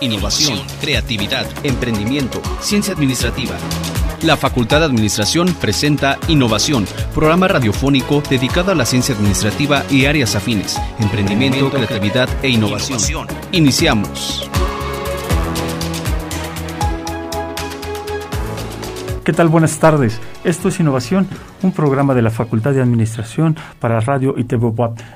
innovación, creatividad, emprendimiento, ciencia administrativa. La Facultad de Administración presenta Innovación, programa radiofónico dedicado a la ciencia administrativa y áreas afines, emprendimiento, creatividad e innovación. Iniciamos. ¿Qué tal? Buenas tardes. Esto es Innovación, un programa de la Facultad de Administración para Radio y TV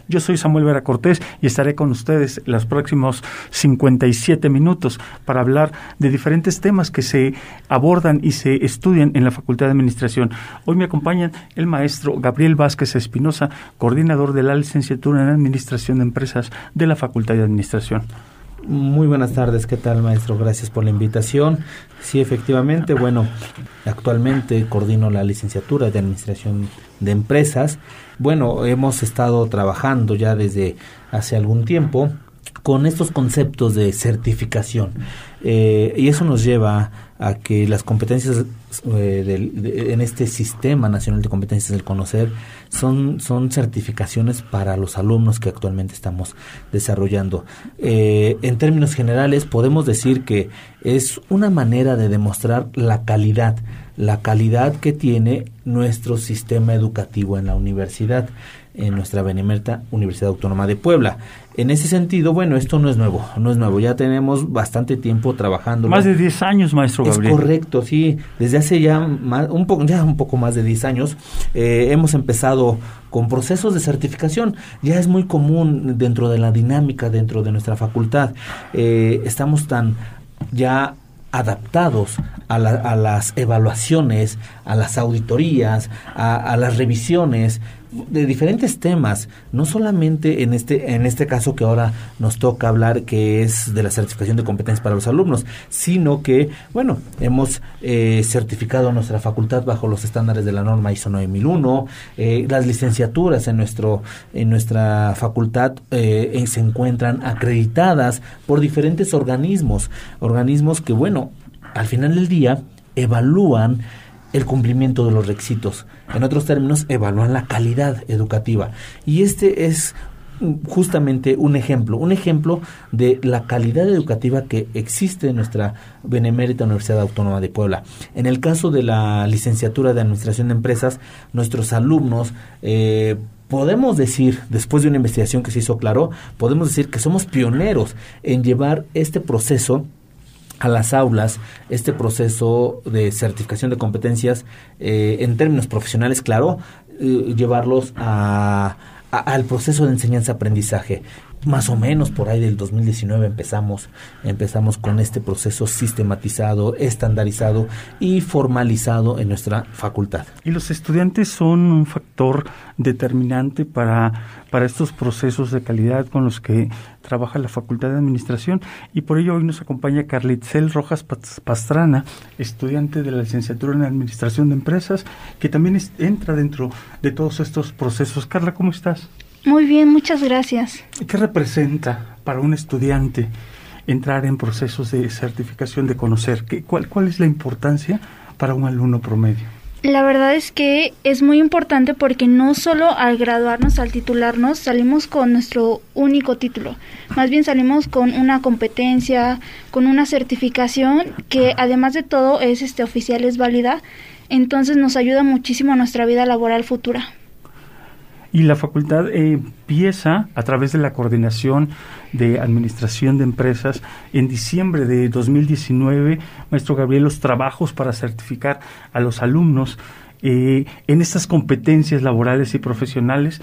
Yo soy Samuel Vera Cortés y estaré con ustedes los próximos 57 minutos para hablar de diferentes temas que se abordan y se estudian en la Facultad de Administración. Hoy me acompañan el maestro Gabriel Vázquez Espinosa, coordinador de la licenciatura en Administración de Empresas de la Facultad de Administración. Muy buenas tardes, ¿qué tal maestro? Gracias por la invitación. Sí, efectivamente, bueno, actualmente coordino la licenciatura de Administración de Empresas. Bueno, hemos estado trabajando ya desde hace algún tiempo con estos conceptos de certificación. Eh, y eso nos lleva a que las competencias eh, en este sistema nacional de competencias del conocer son, son certificaciones para los alumnos que actualmente estamos desarrollando. Eh, en términos generales, podemos decir que es una manera de demostrar la calidad, la calidad que tiene nuestro sistema educativo en la universidad en nuestra benemérita Universidad Autónoma de Puebla. En ese sentido, bueno, esto no es nuevo, no es nuevo, ya tenemos bastante tiempo trabajando. Más de 10 años, maestro Gabriel. Es correcto, sí, desde hace ya un poco, ya un poco más de 10 años eh, hemos empezado con procesos de certificación. Ya es muy común dentro de la dinámica, dentro de nuestra facultad. Eh, estamos tan ya adaptados a, las evaluaciones, a las auditorías, a las revisiones de diferentes temas, no solamente en este, en este caso que ahora nos toca hablar, que es de la certificación de competencias para los alumnos, sino que, bueno, hemos eh, certificado nuestra facultad bajo los estándares de la norma ISO 9001, eh, las licenciaturas en, nuestro, en nuestra facultad eh, se encuentran acreditadas por diferentes organismos, organismos que, bueno, al final del día evalúan el cumplimiento de los requisitos. En otros términos, evalúan la calidad educativa. Y este es justamente un ejemplo, un ejemplo de la calidad educativa que existe en nuestra benemérita Universidad Autónoma de Puebla. En el caso de la licenciatura de Administración de Empresas, nuestros alumnos eh, podemos decir, después de una investigación que se hizo claro, podemos decir que somos pioneros en llevar este proceso a las aulas este proceso de certificación de competencias eh, en términos profesionales, claro, eh, llevarlos a, al proceso de enseñanza-aprendizaje más o menos por ahí del 2019 empezamos empezamos con este proceso sistematizado, estandarizado y formalizado en nuestra facultad. Y los estudiantes son un factor determinante para para estos procesos de calidad con los que trabaja la Facultad de Administración y por ello hoy nos acompaña Carlitzel Rojas Pastrana, estudiante de la licenciatura en Administración de Empresas, que también entra dentro de todos estos procesos. Carla, ¿cómo estás? Muy bien, muchas gracias. ¿Qué representa para un estudiante entrar en procesos de certificación de conocer? ¿Qué, cuál, ¿Cuál es la importancia para un alumno promedio? La verdad es que es muy importante porque no solo al graduarnos, al titularnos, salimos con nuestro único título, más bien salimos con una competencia, con una certificación que además de todo es este oficial, es válida, entonces nos ayuda muchísimo a nuestra vida laboral futura. Y la facultad empieza a través de la coordinación de administración de empresas en diciembre de 2019, maestro Gabriel, los trabajos para certificar a los alumnos eh, en estas competencias laborales y profesionales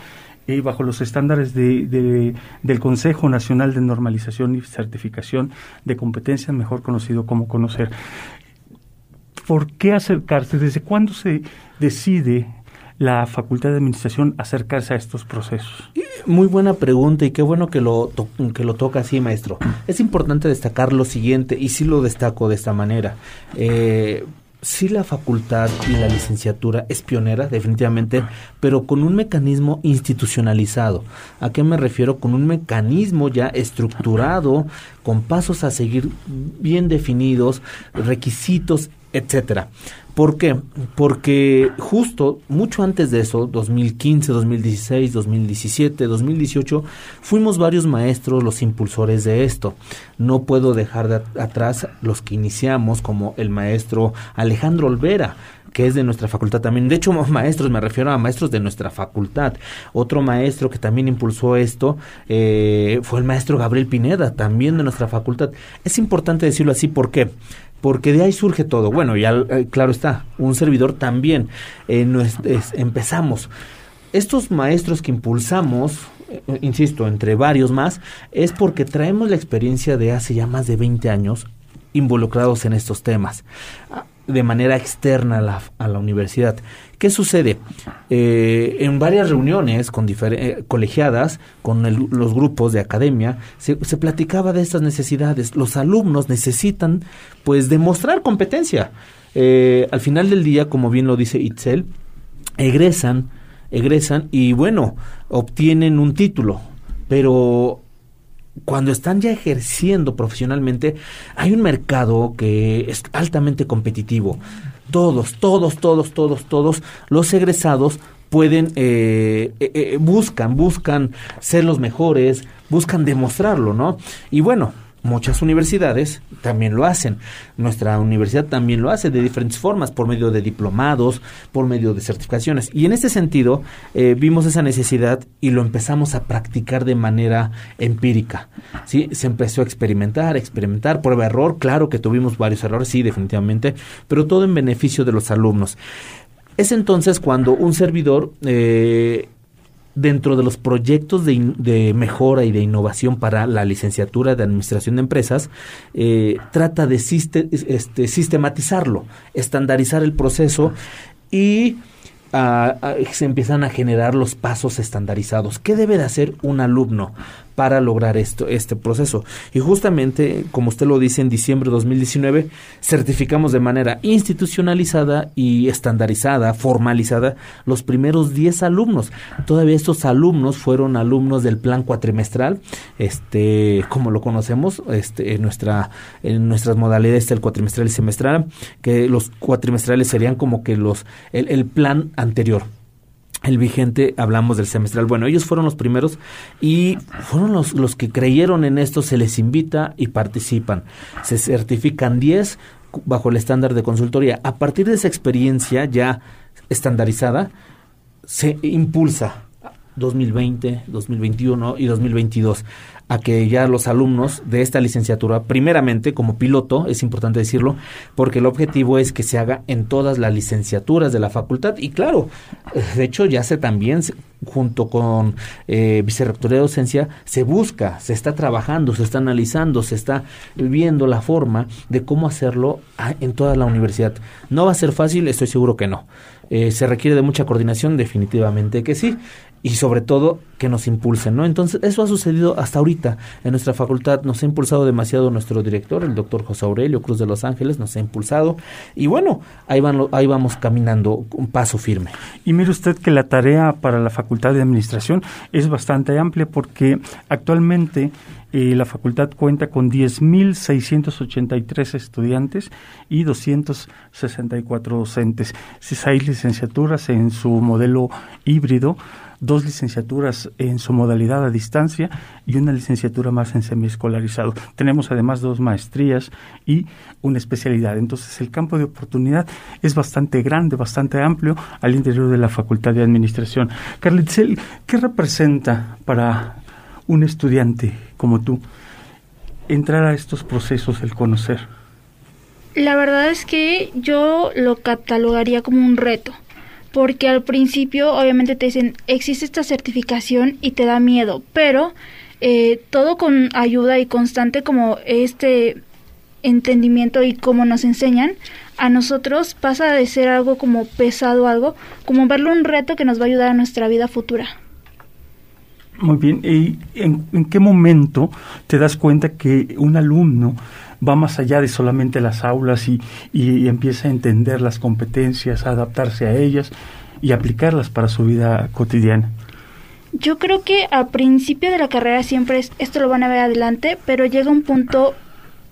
eh, bajo los estándares de, del Consejo Nacional de Normalización y Certificación de Competencias, mejor conocido como conocer. ¿Por qué acercarse? ¿Desde cuándo se decide la Facultad de Administración acercarse a estos procesos? Muy buena pregunta y qué bueno que lo, que lo toca así, maestro. Es importante destacar lo siguiente, y sí lo destaco de esta manera. Eh, sí la facultad y la licenciatura es pionera, definitivamente, pero con un mecanismo institucionalizado. ¿A qué me refiero? Con un mecanismo ya estructurado con pasos a seguir bien definidos, requisitos, etcétera. ¿Por qué? Porque justo mucho antes de eso, 2015, 2016, 2017, 2018, fuimos varios maestros los impulsores de esto. No puedo dejar de atrás los que iniciamos, como el maestro Alejandro Olvera, que es de nuestra facultad también. De hecho, maestros, me refiero a maestros de nuestra facultad. Otro maestro que también impulsó esto eh, fue el maestro Gabriel Pineda, también de nuestra facultad. Es importante decirlo así, ¿por qué? Porque de ahí surge todo. Bueno, ya eh, claro está, un servidor también. Eh, empezamos. Estos maestros que impulsamos, eh, insisto, entre varios más, es porque traemos la experiencia de hace ya más de 20 años involucrados en estos temas de manera externa a la, universidad. ¿Qué sucede? Eh, en varias reuniones con eh, colegiadas, con los grupos de academia, se, platicaba de estas necesidades. Los alumnos necesitan, pues, demostrar competencia. Eh, al final del día, como bien lo dice Itzel, egresan, egresan y, bueno, obtienen un título, pero cuando están ya ejerciendo profesionalmente, hay un mercado que es altamente competitivo. Todos, todos, todos, todos, todos los egresados pueden, eh, eh, eh, buscan, buscan ser los mejores, buscan demostrarlo, ¿no? Y bueno, Muchas universidades también lo hacen. Nuestra universidad también lo hace de diferentes formas, por medio de diplomados, por medio de certificaciones. Y en este sentido, eh, vimos esa necesidad y lo empezamos a practicar de manera empírica. ¿sí? Se empezó a experimentar, experimentar, prueba error. Claro que tuvimos varios errores, sí, definitivamente, pero todo en beneficio de los alumnos. Es entonces cuando un servidor eh, dentro de los proyectos de, mejora y de innovación para la licenciatura de Administración de Empresas, eh, trata de este, sistematizarlo, estandarizar el proceso y se empiezan a generar los pasos estandarizados. ¿Qué debe de hacer un alumno para lograr esto, este proceso? Y justamente, como usted lo dice, en diciembre de 2019 certificamos de manera institucionalizada y estandarizada, formalizada, los primeros 10 alumnos. Todavía estos alumnos fueron alumnos del plan cuatrimestral, este, como lo conocemos, este, en nuestra, en nuestras modalidades del cuatrimestral y semestral, que los cuatrimestrales serían como que los, el, el plan anterior el vigente, hablamos del semestral. Bueno, ellos fueron los primeros y fueron los, los que creyeron en esto, se les invita y participan. Se certifican 10 bajo el estándar de consultoría. A partir de esa experiencia ya estandarizada, se impulsa 2020, 2021 y 2022 a que ya los alumnos de esta licenciatura, primeramente como piloto, es importante decirlo, porque el objetivo es que se haga en todas las licenciaturas de la facultad y claro, de hecho ya se también junto con eh, Vicerrectoría de Docencia se busca, se está trabajando, se está analizando, se está viendo la forma de cómo hacerlo en toda la universidad. No va a ser fácil, estoy seguro que no. Eh, se requiere de mucha coordinación, definitivamente que sí y sobre todo que nos impulsen, ¿no? Entonces, eso ha sucedido hasta ahorita en nuestra facultad, nos ha impulsado demasiado nuestro director, el doctor José Aurelio Cruz de Los Ángeles, nos ha impulsado y bueno, ahí, van, ahí vamos caminando un paso firme. Y mire usted que la tarea para la Facultad de Administración es bastante amplia porque actualmente eh, la facultad cuenta con 10.683 estudiantes y 264 docentes. Seis licenciaturas en su modelo híbrido dos licenciaturas en su modalidad a distancia y una licenciatura más en semiescolarizado. Tenemos además dos maestrías y una especialidad. Entonces el campo de oportunidad es bastante grande, bastante amplio al interior de la Facultad de Administración. Carlitzel, ¿qué representa para un estudiante como tú entrar a estos procesos el conocer? La verdad es que yo lo catalogaría como un reto porque al principio obviamente te dicen existe esta certificación y te da miedo, pero eh, todo con ayuda y constante como este entendimiento y como nos enseñan, a nosotros pasa de ser algo como pesado, algo como verlo un reto que nos va a ayudar a nuestra vida futura. Muy bien, ¿y en qué momento te das cuenta que un alumno va más allá de solamente las aulas y, y, empieza a entender las competencias, a adaptarse a ellas y aplicarlas para su vida cotidiana. Yo creo que al principio de la carrera siempre es, esto lo van a ver adelante, pero llega un punto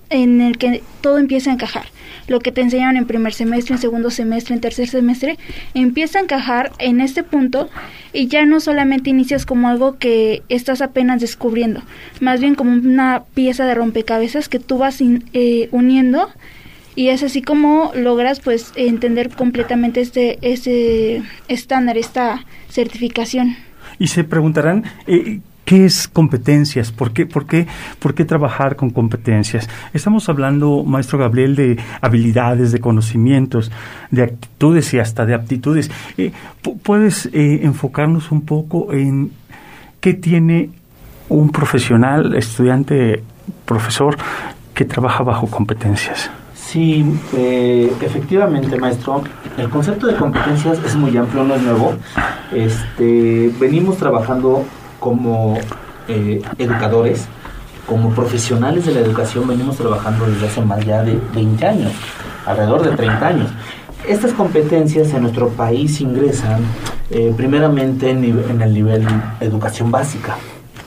en el que todo empieza a encajar. Lo que te enseñaron en primer semestre, en segundo semestre, en tercer semestre, empieza a encajar en este punto y ya no solamente inicias como algo que estás apenas descubriendo, más bien como una pieza de rompecabezas que tú vas eh, uniendo y es así como logras pues entender completamente este ese estándar, esta certificación. Y se preguntarán, eh, ¿Qué es competencias? ¿Por qué, por, qué, ¿Por qué trabajar con competencias? Estamos hablando, maestro Gabriel, de habilidades, de conocimientos, de actitudes y hasta de aptitudes. Eh, ¿Puedes eh, enfocarnos un poco en qué tiene un profesional, estudiante, profesor, que trabaja bajo competencias? Sí, eh, efectivamente, maestro. El concepto de competencias es muy amplio, no es nuevo. Este, venimos trabajando como eh, educadores, como profesionales de la educación, venimos trabajando desde hace más ya de 20 años, alrededor de 30 años. Estas competencias en nuestro país ingresan eh, primeramente en, en el nivel educación básica,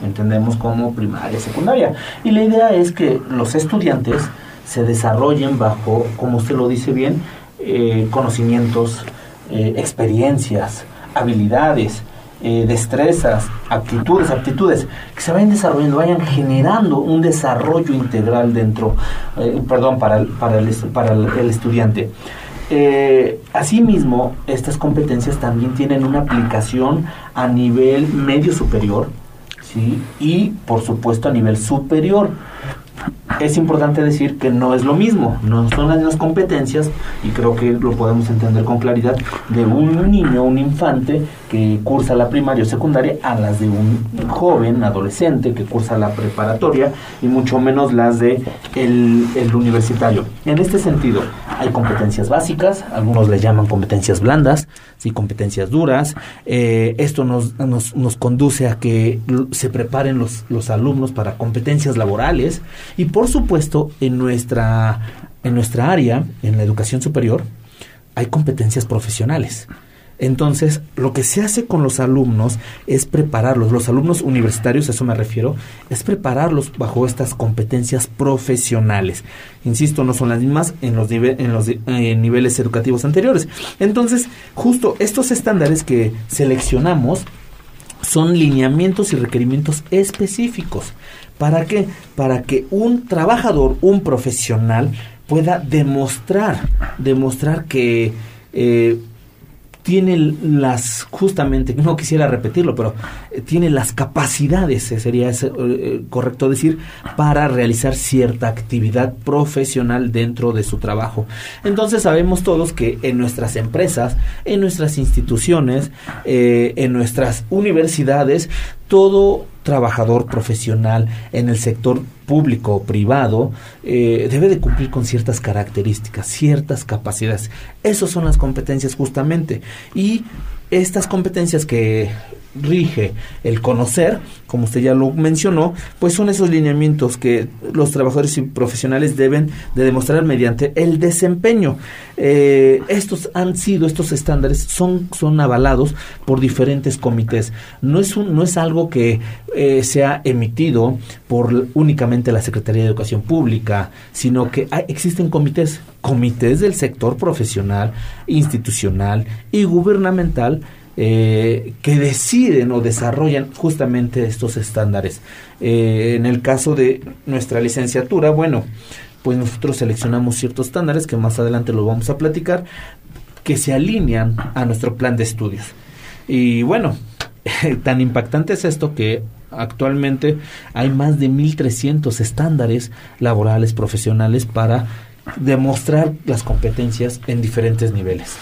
entendemos como primaria, secundaria. Y la idea es que los estudiantes se desarrollen bajo, como usted lo dice bien, eh, conocimientos, experiencias, habilidades, eh, destrezas, actitudes, aptitudes, que se vayan desarrollando, vayan generando un desarrollo integral dentro, eh, perdón, para el, para el, para el, estudiante. Eh, asimismo, estas competencias también tienen una aplicación a nivel medio superior, ¿sí? Y por supuesto a nivel superior es importante decir que no es lo mismo, no son las mismas competencias y creo que lo podemos entender con claridad de un niño, un infante que cursa la primaria o secundaria a las de un joven, adolescente que cursa la preparatoria y mucho menos las de el, universitario. En este sentido, hay competencias básicas, algunos le llaman competencias blandas, sí, competencias duras. Eh, esto nos, nos, conduce a que se preparen los, los alumnos para competencias laborales y por supuesto en nuestra, en nuestra área, en la educación superior, hay competencias profesionales. Entonces, lo que se hace con los alumnos es prepararlos, los alumnos universitarios, a eso me refiero, es prepararlos bajo estas competencias profesionales. Insisto, no son las mismas en los, en los niveles educativos anteriores. Entonces, justo estos estándares que seleccionamos son lineamientos y requerimientos específicos. ¿Para qué? Para que un trabajador, un profesional, pueda demostrar, demostrar que eh, tiene las, justamente, no quisiera repetirlo, pero eh, tiene las capacidades, eh, sería correcto decir, para realizar cierta actividad profesional dentro de su trabajo. Entonces sabemos todos que en nuestras empresas, en nuestras instituciones, en nuestras universidades, todo trabajador profesional en el sector público o privado eh, debe de cumplir con ciertas características, ciertas capacidades. Esas son las competencias justamente. Y estas competencias que rige el conocer, como usted ya lo mencionó, pues son esos lineamientos que los trabajadores y profesionales deben de demostrar mediante el desempeño. Eh, estos han sido, estos estándares son, son avalados por diferentes comités. No es, un, no es algo que eh, sea emitido por únicamente la Secretaría de Educación Pública, sino que existen comités, comités del sector profesional, institucional y gubernamental eh, que deciden o desarrollan justamente estos estándares. Eh, en el caso de nuestra licenciatura, bueno, pues nosotros seleccionamos ciertos estándares que más adelante lo vamos a platicar, que se alinean a nuestro plan de estudios. Y bueno, tan impactante es esto que actualmente hay más de 1.300 estándares laborales profesionales para demostrar las competencias en diferentes niveles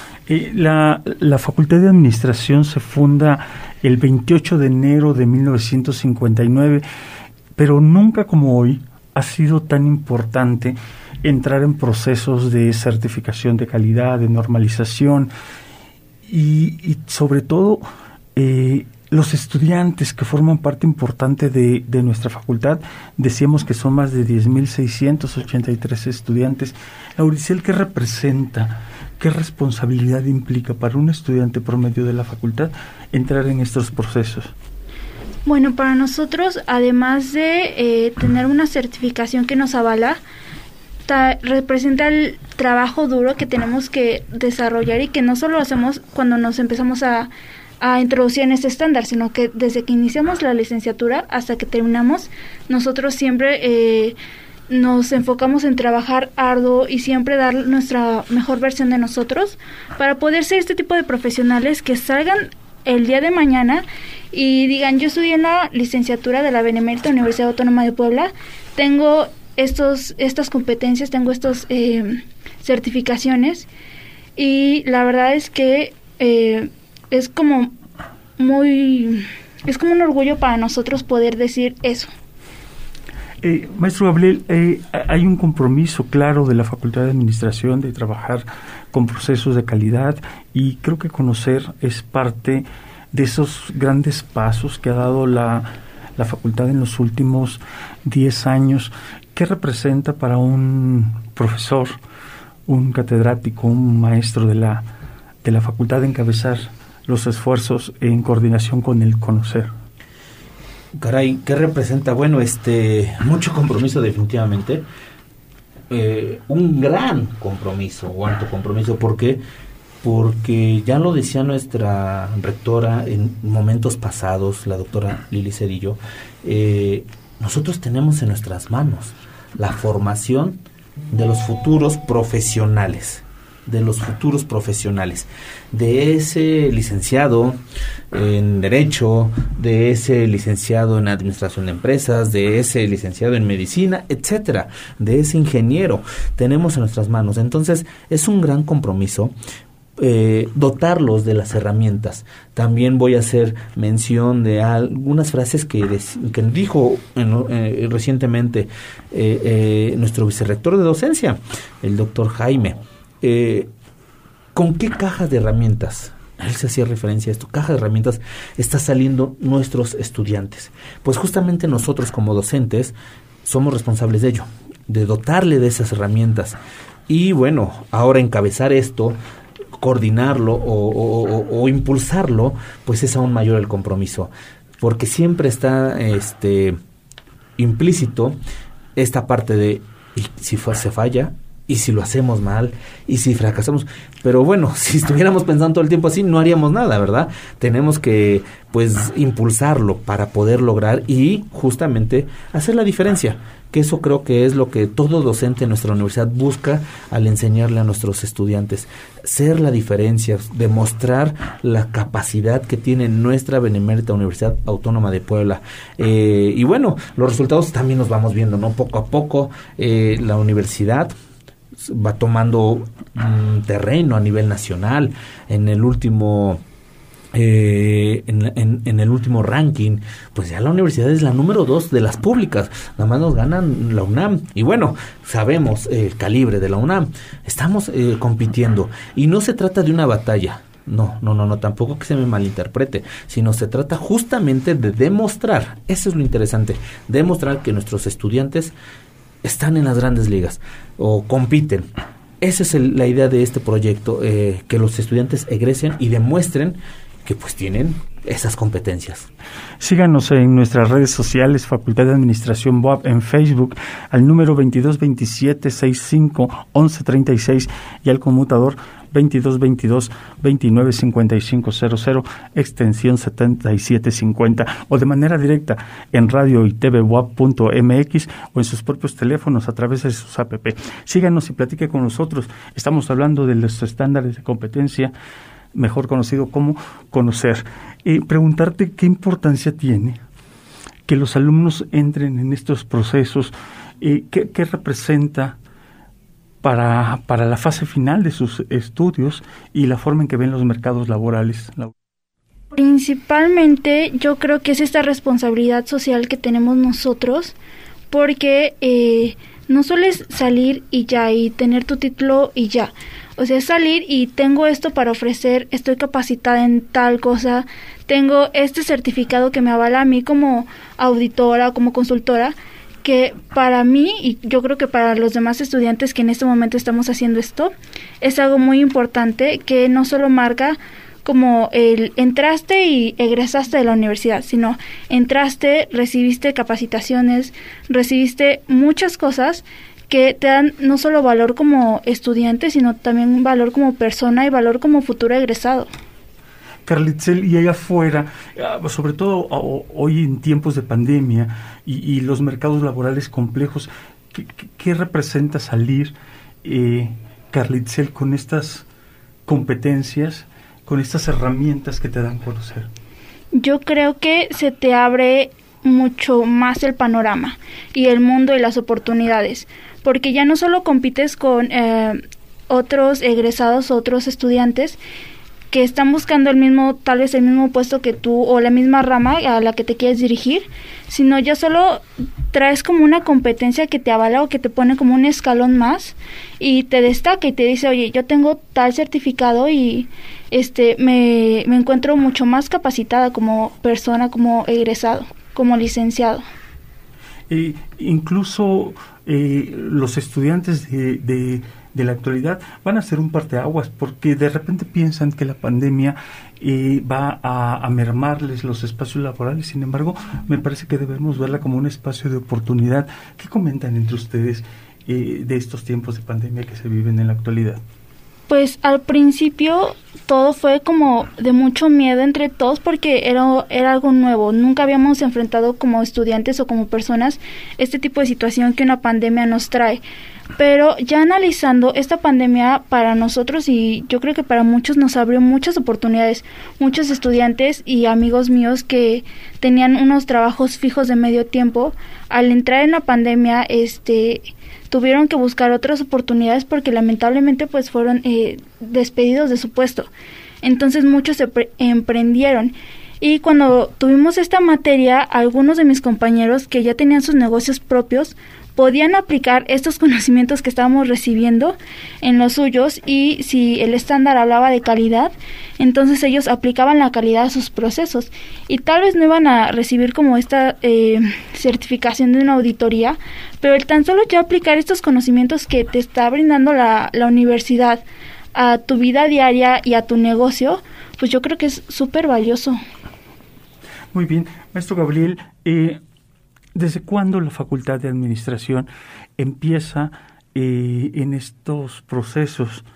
la, Facultad de Administración se funda el 28 de enero de 1959, pero nunca como hoy ha sido tan importante entrar en procesos de certificación de calidad, de normalización y, sobre todo eh, los estudiantes que forman parte importante de, de nuestra facultad, decíamos que son más de 10.683 estudiantes. Lauricel, ¿qué representa? ¿Qué responsabilidad implica para un estudiante promedio de la facultad entrar en estos procesos? Bueno, para nosotros, además de eh, tener una certificación que nos avala, representa el trabajo duro que tenemos que desarrollar y que no solo hacemos cuando nos empezamos a, a introducir en este estándar, sino que desde que iniciamos la licenciatura hasta que terminamos, nosotros siempre eh, nos enfocamos en trabajar arduo y siempre dar nuestra mejor versión de nosotros para poder ser este tipo de profesionales que salgan el día de mañana y digan, yo estudié en la licenciatura de la Benemérita Universidad Autónoma de Puebla, tengo estos, estas competencias, tengo estas eh, certificaciones y la verdad es que eh, es como muy, es como un orgullo para nosotros poder decir eso. Eh, maestro Gabriel, eh, hay un compromiso claro de la Facultad de Administración de trabajar con procesos de calidad y creo que conocer es parte de esos grandes pasos que ha dado la, la facultad en los últimos 10 años. ¿Qué representa para un profesor, un catedrático, un maestro de la, de la facultad encabezar los esfuerzos en coordinación con el conocer. Caray, ¿qué representa? Bueno, este, mucho compromiso definitivamente. Eh, un gran compromiso o compromiso. ¿Por qué? Porque ya lo decía nuestra rectora en momentos pasados, la doctora Lili Cedillo, eh, nosotros tenemos en nuestras manos la formación de los futuros profesionales de los futuros profesionales, de ese licenciado en Derecho, de ese licenciado en Administración de Empresas, de ese licenciado en Medicina, etcétera, de ese ingeniero, tenemos en nuestras manos. Entonces, es un gran compromiso eh, dotarlos de las herramientas. También voy a hacer mención de algunas frases que, que dijo eh, recientemente eh, nuestro vicerrector de docencia, el doctor Jaime. Eh, ¿con qué caja de herramientas? Él se hacía referencia a esto, caja de herramientas está saliendo nuestros estudiantes. Pues justamente nosotros como docentes somos responsables de ello, de dotarle de esas herramientas. Y bueno, ahora encabezar esto, coordinarlo o, impulsarlo, pues es aún mayor el compromiso. Porque siempre está este implícito esta parte de y si se falla, y si lo hacemos mal y si fracasamos. Pero bueno, si estuviéramos pensando todo el tiempo así, no haríamos nada, ¿verdad? Tenemos que, pues, impulsarlo para poder lograr y justamente hacer la diferencia. Que eso creo que es lo que todo docente en nuestra universidad busca al enseñarle a nuestros estudiantes. Ser la diferencia, demostrar la capacidad que tiene nuestra benemérita Universidad Autónoma de Puebla. Eh, y bueno, los resultados también los vamos viendo, ¿no? Poco a poco eh, la universidad va tomando terreno a nivel nacional. En el último eh, en, el último ranking, pues ya la universidad es la número dos de las públicas, nada más nos ganan la UNAM. Y bueno, sabemos el calibre de la UNAM, estamos eh, compitiendo y no se trata de una batalla. No, no, no, no, tampoco que se me malinterprete, sino se trata justamente de demostrar, eso es lo interesante, demostrar que nuestros estudiantes están en las grandes ligas o compiten. Esa es la idea de este proyecto, eh, que los estudiantes egresen y demuestren que pues tienen esas competencias. Síganos en nuestras redes sociales, Facultad de Administración BOAP, en Facebook, al número 2227-65-1136 y al conmutador 2222 295500 extensión 7750 o de manera directa en radio y tvwap.mx o en sus propios teléfonos a través de sus app. Síganos y platique con nosotros. Estamos hablando de los estándares de competencia mejor conocido como conocer. Y preguntarte qué importancia tiene que los alumnos entren en estos procesos, y qué, qué representa para, para la fase final de sus estudios y la forma en que ven los mercados laborales. Principalmente yo creo que es esta responsabilidad social que tenemos nosotros, porque eh, no sueles salir y ya, y tener tu título y ya. O sea, salir y tengo esto para ofrecer, estoy capacitada en tal cosa, tengo este certificado que me avala a mí como auditora, como consultora, que para mí y yo creo que para los demás estudiantes que en este momento estamos haciendo esto, es algo muy importante que no solo marca como el entraste y egresaste de la universidad, sino entraste, recibiste capacitaciones, recibiste muchas cosas que te dan no solo valor como estudiante, sino también valor como persona y valor como futuro egresado. Carlitzel, y allá afuera, ah, sobre todo hoy en tiempos de pandemia y, los mercados laborales complejos, ¿qué, representa salir, eh, Carlitzel, con estas competencias, con estas herramientas que te dan conocer? Yo creo que se te abre mucho más el panorama y el mundo y las oportunidades, porque ya no solo compites con eh, otros egresados, otros estudiantes, que están buscando el mismo, tal vez el mismo puesto que tú o la misma rama a la que te quieres dirigir, sino ya solo traes como una competencia que te avala o que te pone como un escalón más y te destaca y te dice, oye, yo tengo tal certificado y este me, me encuentro mucho más capacitada como persona, como egresado, como licenciado. E incluso eh, los estudiantes de de la actualidad van a ser un parteaguas porque de repente piensan que la pandemia eh, va a, mermarles los espacios laborales. Sin embargo, me parece que debemos verla como un espacio de oportunidad. ¿Qué comentan entre ustedes eh, de estos tiempos de pandemia que se viven en la actualidad? Pues al principio todo fue como de mucho miedo entre todos porque era, era algo nuevo. Nunca habíamos enfrentado como estudiantes o como personas este tipo de situación que una pandemia nos trae. Pero ya analizando esta pandemia para nosotros y yo creo que para muchos nos abrió muchas oportunidades. Muchos estudiantes y amigos míos que tenían unos trabajos fijos de medio tiempo, al entrar en la pandemia, este tuvieron que buscar otras oportunidades porque lamentablemente pues fueron eh, despedidos de su puesto. Entonces muchos se emprendieron y cuando tuvimos esta materia, algunos de mis compañeros que ya tenían sus negocios propios podían aplicar estos conocimientos que estábamos recibiendo en los suyos y si el estándar hablaba de calidad, entonces ellos aplicaban la calidad a sus procesos y tal vez no iban a recibir como esta eh, certificación de una auditoría, pero el tan solo ya aplicar estos conocimientos que te está brindando la, la universidad a tu vida diaria y a tu negocio, pues yo creo que es súper valioso. Muy bien, maestro Gabriel, eh, ¿Desde cuándo la Facultad de Administración empieza eh, en estos procesos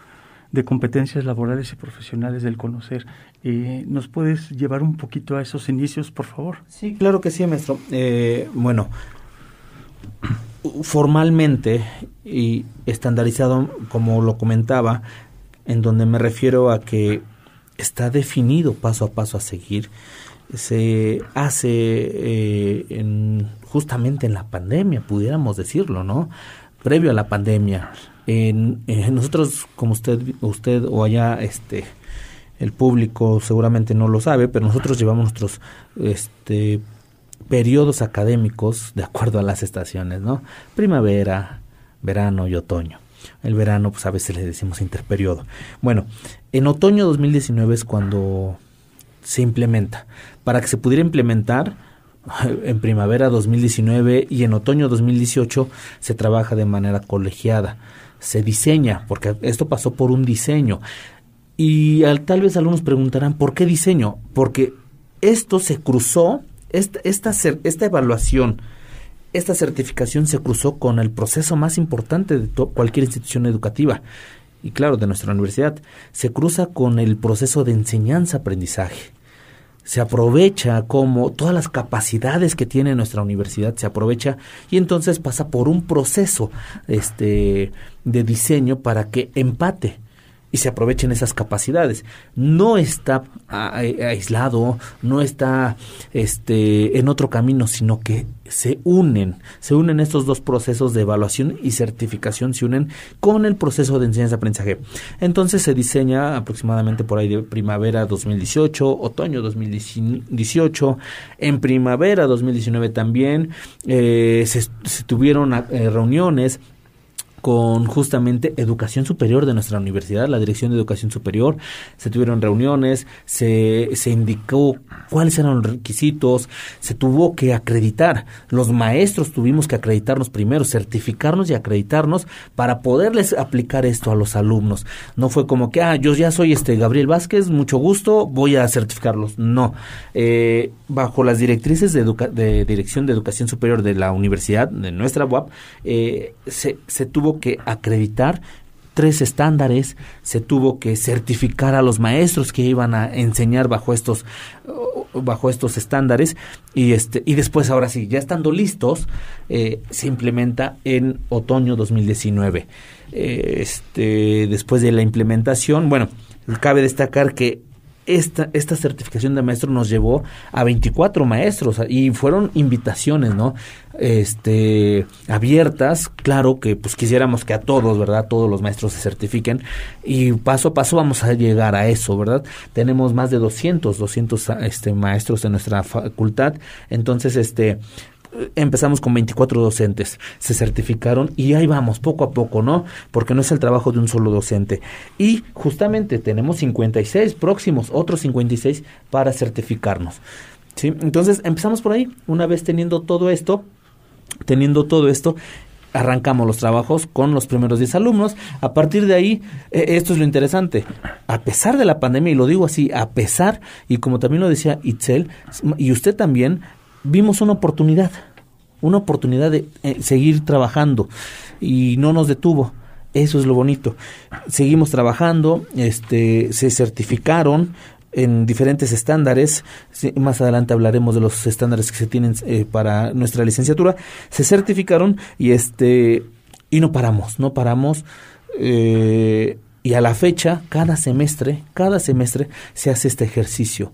de competencias laborales y profesionales del conocer? Eh, ¿Nos puedes llevar un poquito a esos inicios, por favor? Sí, claro que sí, maestro. Eh, bueno, formalmente y estandarizado, como lo comentaba, en donde me refiero a que está definido paso a paso a seguir, se hace en, justamente en la pandemia, pudiéramos decirlo, ¿no? Previo a la pandemia. En, nosotros, como usted, usted o allá, este, el público seguramente no lo sabe, pero nosotros llevamos nuestros, este, periodos académicos de acuerdo a las estaciones, ¿no? Primavera, verano y otoño. El verano, pues a veces le decimos interperiodo. Bueno, en otoño 2019 es cuando se implementa. Para que se pudiera implementar, en primavera 2019 y en otoño 2018 se trabaja de manera colegiada. Se diseña, porque esto pasó por un diseño. Y tal vez algunos preguntarán, ¿por qué diseño? Porque esto se cruzó, esta, esta, esta evaluación, esta certificación se cruzó con el proceso más importante de cualquier institución educativa, y claro, de nuestra universidad, se cruza con el proceso de enseñanza-aprendizaje. Se aprovecha como todas las capacidades que tiene nuestra universidad se aprovecha y entonces pasa por un proceso este de diseño para que empate y se aprovechen esas capacidades. No está aislado, no está este, en otro camino, sino que se unen, se unen estos dos procesos de evaluación y certificación, se unen con el proceso de enseñanza-aprendizaje. Entonces se diseña aproximadamente por ahí de primavera 2018, otoño 2018, en primavera 2019 también eh, se, tuvieron eh, reuniones con justamente educación superior de nuestra universidad, la Dirección de Educación Superior. Se tuvieron reuniones, se, se indicó cuáles eran los requisitos, se tuvo que acreditar. Los maestros tuvimos que acreditarnos primero, certificarnos y acreditarnos para poderles aplicar esto a los alumnos. No fue como que, ah, yo ya soy este Gabriel Vázquez, mucho gusto, voy a certificarlos. No. Eh, bajo las directrices de, de Dirección de Educación Superior de la universidad, de nuestra UAP, eh, se, se tuvo que acreditar tres estándares, se tuvo que certificar a los maestros que iban a enseñar bajo estos bajo estos estándares y este y después ahora sí ya estando listos eh, se implementa en otoño 2019 eh, este después de la implementación bueno cabe destacar que esta, esta certificación de maestro nos llevó a 24 maestros y fueron invitaciones, ¿no? Este, abiertas, claro que pues quisiéramos que a todos, ¿verdad? Todos los maestros se certifiquen y paso a paso vamos a llegar a eso, ¿verdad? Tenemos más de 200, 200 este, maestros en nuestra facultad, entonces, este, empezamos con 24 docentes, se certificaron y ahí vamos, poco a poco, ¿no? Porque no es el trabajo de un solo docente. Y justamente tenemos 56 próximos, otros 56 para certificarnos. ¿Sí? Entonces empezamos por ahí, una vez teniendo todo esto, teniendo todo esto, arrancamos los trabajos con los primeros 10 alumnos. A partir de ahí, eh, esto es lo interesante, a pesar de la pandemia, y lo digo así, a pesar, y como también lo decía Itzel, y usted también, vimos una oportunidad, una oportunidad de eh, seguir trabajando y no nos detuvo. Eso es lo bonito. Seguimos trabajando, este, se certificaron en diferentes estándares. Más adelante hablaremos de los estándares que se tienen eh, para nuestra licenciatura. Se certificaron y este y no paramos, no paramos. Eh, y a la fecha, cada semestre, cada semestre se hace este ejercicio.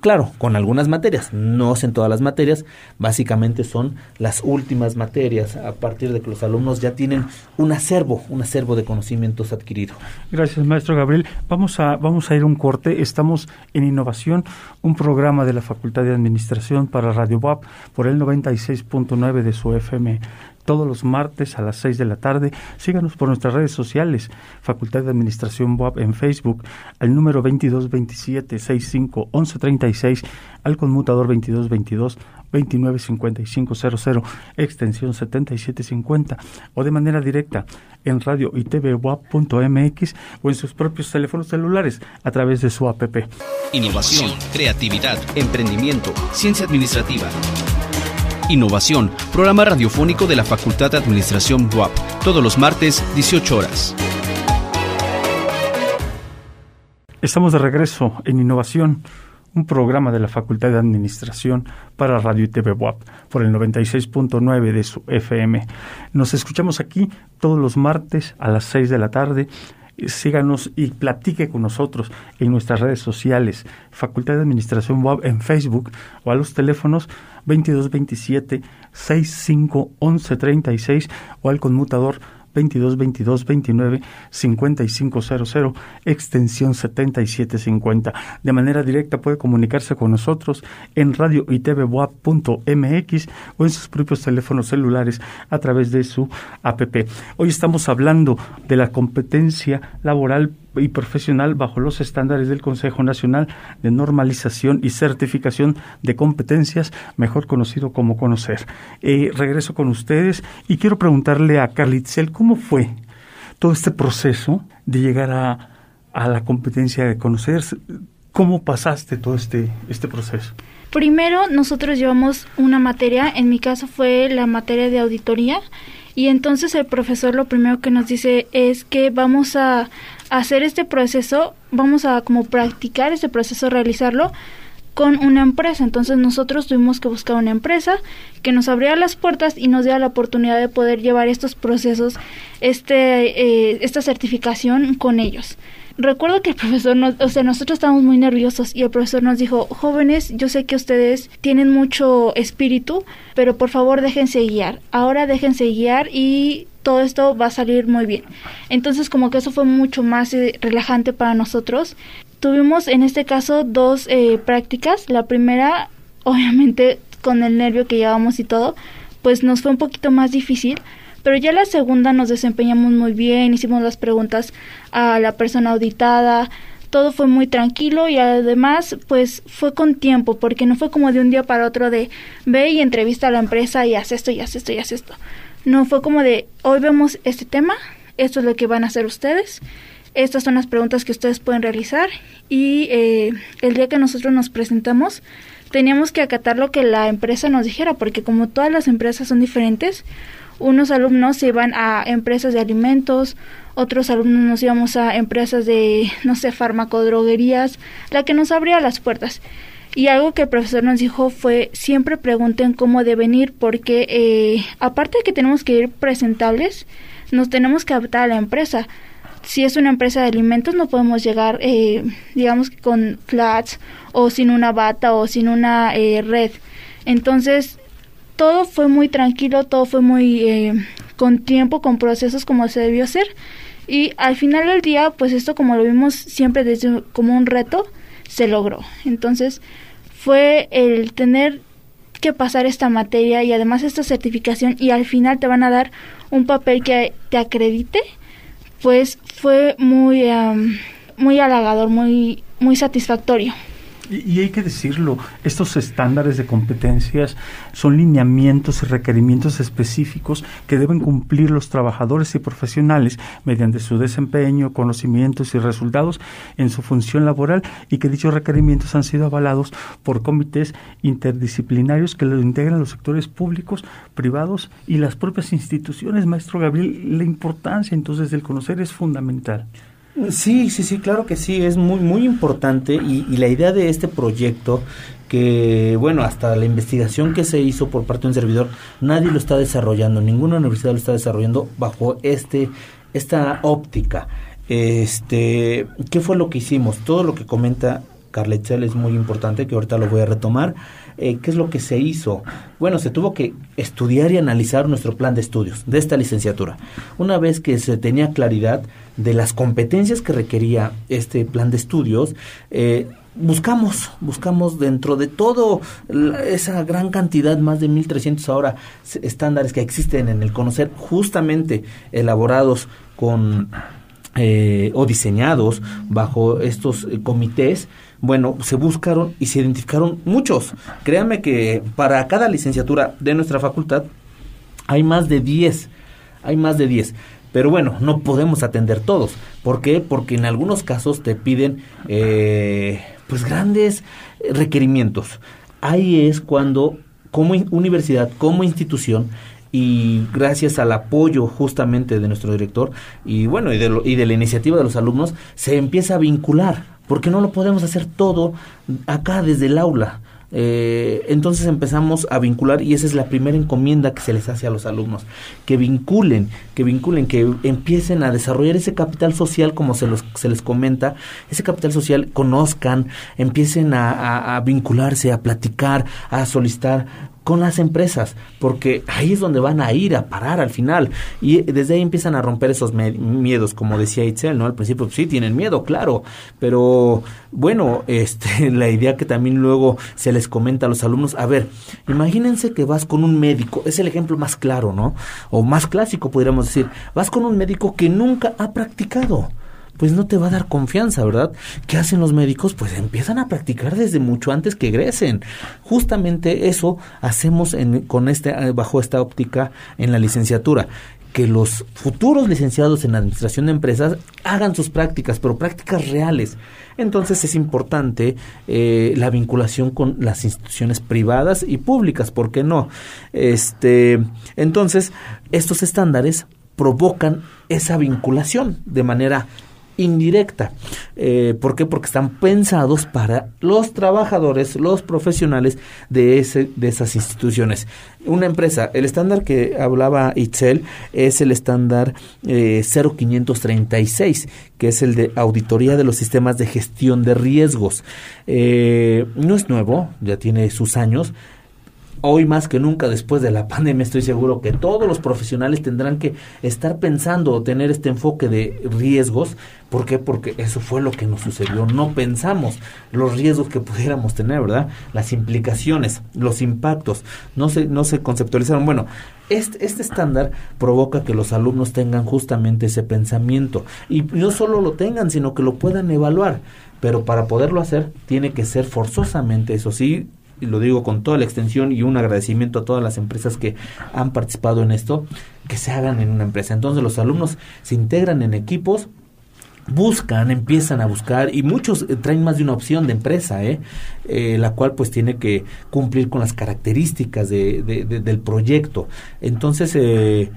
Claro, con algunas materias, no es en todas las materias, básicamente son las últimas materias, a partir de que los alumnos ya tienen un acervo, un acervo de conocimientos adquirido. Gracias, maestro Gabriel. Vamos a, vamos a ir un corte. Estamos en Innovación, un programa de la Facultad de Administración para Radio WAP por el 96.9 de su FM todos los martes a las 6 de la tarde. Síganos por nuestras redes sociales, Facultad de Administración WAP en Facebook, al número 2227 65 1136, al conmutador 2222 295500, extensión 7750, o de manera directa en radio y o en sus propios teléfonos celulares a través de su app. Innovación, creatividad, emprendimiento, ciencia administrativa. Innovación, programa radiofónico de la Facultad de Administración BUAP, todos los martes, 18 horas. Estamos de regreso en Innovación, un programa de la Facultad de Administración para Radio y TV WAP por el 96.9 de su FM. Nos escuchamos aquí todos los martes a las 6 de la tarde síganos y platique con nosotros en nuestras redes sociales, Facultad de Administración Web en Facebook o a los teléfonos 2227 65 11 36 o al conmutador 22 22 29 5500 extensión 7750. De manera directa puede comunicarse con nosotros en radio y mx o en sus propios teléfonos celulares a través de su app. Hoy estamos hablando de la competencia laboral y profesional bajo los estándares del Consejo Nacional de Normalización y Certificación de Competencias, mejor conocido como Conocer. Eh, regreso con ustedes y quiero preguntarle a Carlitzel cómo fue todo este proceso de llegar a, a la competencia de Conocer. ¿Cómo pasaste todo este, este proceso? Primero, nosotros llevamos una materia, en mi caso fue la materia de auditoría, y entonces el profesor lo primero que nos dice es que vamos a hacer este proceso, vamos a como practicar este proceso, realizarlo con una empresa. Entonces nosotros tuvimos que buscar una empresa que nos abriera las puertas y nos diera la oportunidad de poder llevar estos procesos, este, eh, esta certificación con ellos. Recuerdo que el profesor, nos, o sea, nosotros estábamos muy nerviosos y el profesor nos dijo, jóvenes, yo sé que ustedes tienen mucho espíritu, pero por favor déjense guiar. Ahora déjense guiar y todo esto va a salir muy bien. Entonces como que eso fue mucho más eh, relajante para nosotros. Tuvimos en este caso dos eh, prácticas. La primera, obviamente con el nervio que llevábamos y todo, pues nos fue un poquito más difícil Pero ya la segunda nos desempeñamos muy bien, hicimos las preguntas a la persona auditada, todo fue muy tranquilo y además pues fue con tiempo porque no fue como de un día para otro de ve y entrevista a la empresa y haz esto y haz esto y haz esto. No fue como de hoy vemos este tema, esto es lo que van a hacer ustedes, estas son las preguntas que ustedes pueden realizar y eh, el día que nosotros nos presentamos teníamos que acatar lo que la empresa nos dijera porque como todas las empresas son diferentes, unos alumnos se iban a empresas de alimentos, otros alumnos nos íbamos a empresas de, no sé, farmacodroguerías, la que nos abría las puertas. Y algo que el profesor nos dijo fue, siempre pregunten cómo deben ir, porque eh, aparte de que tenemos que ir presentables, nos tenemos que adaptar a la empresa. Si es una empresa de alimentos, no podemos llegar, eh, digamos, con flats o sin una bata o sin una eh, red. Entonces, todo fue muy tranquilo, todo fue muy eh, con tiempo, con procesos como se debió hacer. Y al final del día, pues esto como lo vimos siempre desde como un reto, se logró. Entonces fue el tener que pasar esta materia y además esta certificación y al final te van a dar un papel que te acredite, pues fue muy, muy halagador, muy, muy satisfactorio. Y, hay que decirlo, estos estándares de competencias son lineamientos y requerimientos específicos que deben cumplir los trabajadores y profesionales mediante su desempeño, conocimientos y resultados en su función laboral y que dichos requerimientos han sido avalados por comités interdisciplinarios que lo integran los sectores públicos, privados y las propias instituciones. Maestro Gabriel, la importancia entonces del conocer es fundamental. Sí, sí, sí, claro que sí, es muy, muy importante y, la idea de este proyecto que, bueno, hasta la investigación que se hizo por parte de un servidor, nadie lo está desarrollando, ninguna universidad lo está desarrollando bajo este, esta óptica. Este, ¿qué fue lo que hicimos? Todo lo que comenta Carletzel es muy importante, que ahorita lo voy a retomar. Eh, ¿Qué es lo que se hizo? Bueno, se tuvo que estudiar y analizar nuestro plan de estudios de esta licenciatura. Una vez que se tenía claridad de las competencias que requería este plan de estudios, eh, buscamos, buscamos dentro de todo esa gran cantidad, más de 1.300 ahora estándares que existen en el conocer, justamente elaborados con eh, o diseñados bajo estos comités, bueno, se buscaron y se identificaron muchos. Créanme que para cada licenciatura de nuestra facultad hay más de 10, hay más de 10. Pero bueno, no podemos atender todos. ¿Por qué? Porque en algunos casos te piden eh, pues grandes requerimientos. Ahí es cuando como universidad, como institución, y gracias al apoyo justamente de nuestro director y bueno y de, y de la iniciativa de los alumnos se empieza a vincular porque no lo podemos hacer todo acá desde el aula. Eh, entonces empezamos a vincular y esa es la primera encomienda que se les hace a los alumnos, que vinculen, que vinculen, que empiecen a desarrollar ese capital social como se, los, se les comenta, ese capital social conozcan, empiecen a vincularse, a platicar, a solicitar con las empresas, porque ahí es donde van a ir a parar al final. Y desde ahí empiezan a romper esos miedos, como decía Itzel, ¿no? Al principio sí tienen miedo, claro, pero bueno, este, la idea que también luego se les comenta a los alumnos, a ver, imagínense que vas con un médico, es el ejemplo más claro, ¿no? O más clásico, podríamos decir, vas con un médico que nunca ha practicado pues no te va a dar confianza, ¿verdad? ¿Qué hacen los médicos? Pues empiezan a practicar desde mucho antes que egresen. Justamente eso hacemos con este, eh, bajo esta óptica en la licenciatura que los futuros licenciados en administración de empresas hagan sus prácticas, pero prácticas reales. Entonces es importante eh, la vinculación con las instituciones privadas y públicas, ¿por qué no? Este, entonces, estos estándares provocan esa vinculación de manera indirecta. Eh, ¿Por qué? Porque están pensados para los trabajadores, los profesionales de, ese, de esas instituciones. Una empresa, el estándar que hablaba Itzel es el estándar eh, 0536, que es el de auditoría de los sistemas de gestión de riesgos. Eh, no es nuevo, ya tiene sus años hoy más que nunca después de la pandemia estoy seguro que todos los profesionales tendrán que estar pensando o tener este enfoque de riesgos. ¿Por qué? Porque eso fue lo que nos sucedió. No pensamos los riesgos que pudiéramos tener, ¿verdad? Las implicaciones, los impactos, no se, no se conceptualizaron. Bueno, este, este estándar provoca que los alumnos tengan justamente ese pensamiento y no solo lo tengan, sino que lo puedan evaluar. Pero para poderlo hacer, tiene que ser forzosamente, eso sí, y lo digo con toda la extensión y un agradecimiento a todas las empresas que han participado en esto, que se hagan en una empresa. Entonces los alumnos se integran en equipos, buscan, empiezan a buscar y muchos eh, traen más de una opción de empresa, ¿eh? ¿eh? la cual pues tiene que cumplir con las características de, del proyecto. Entonces eh,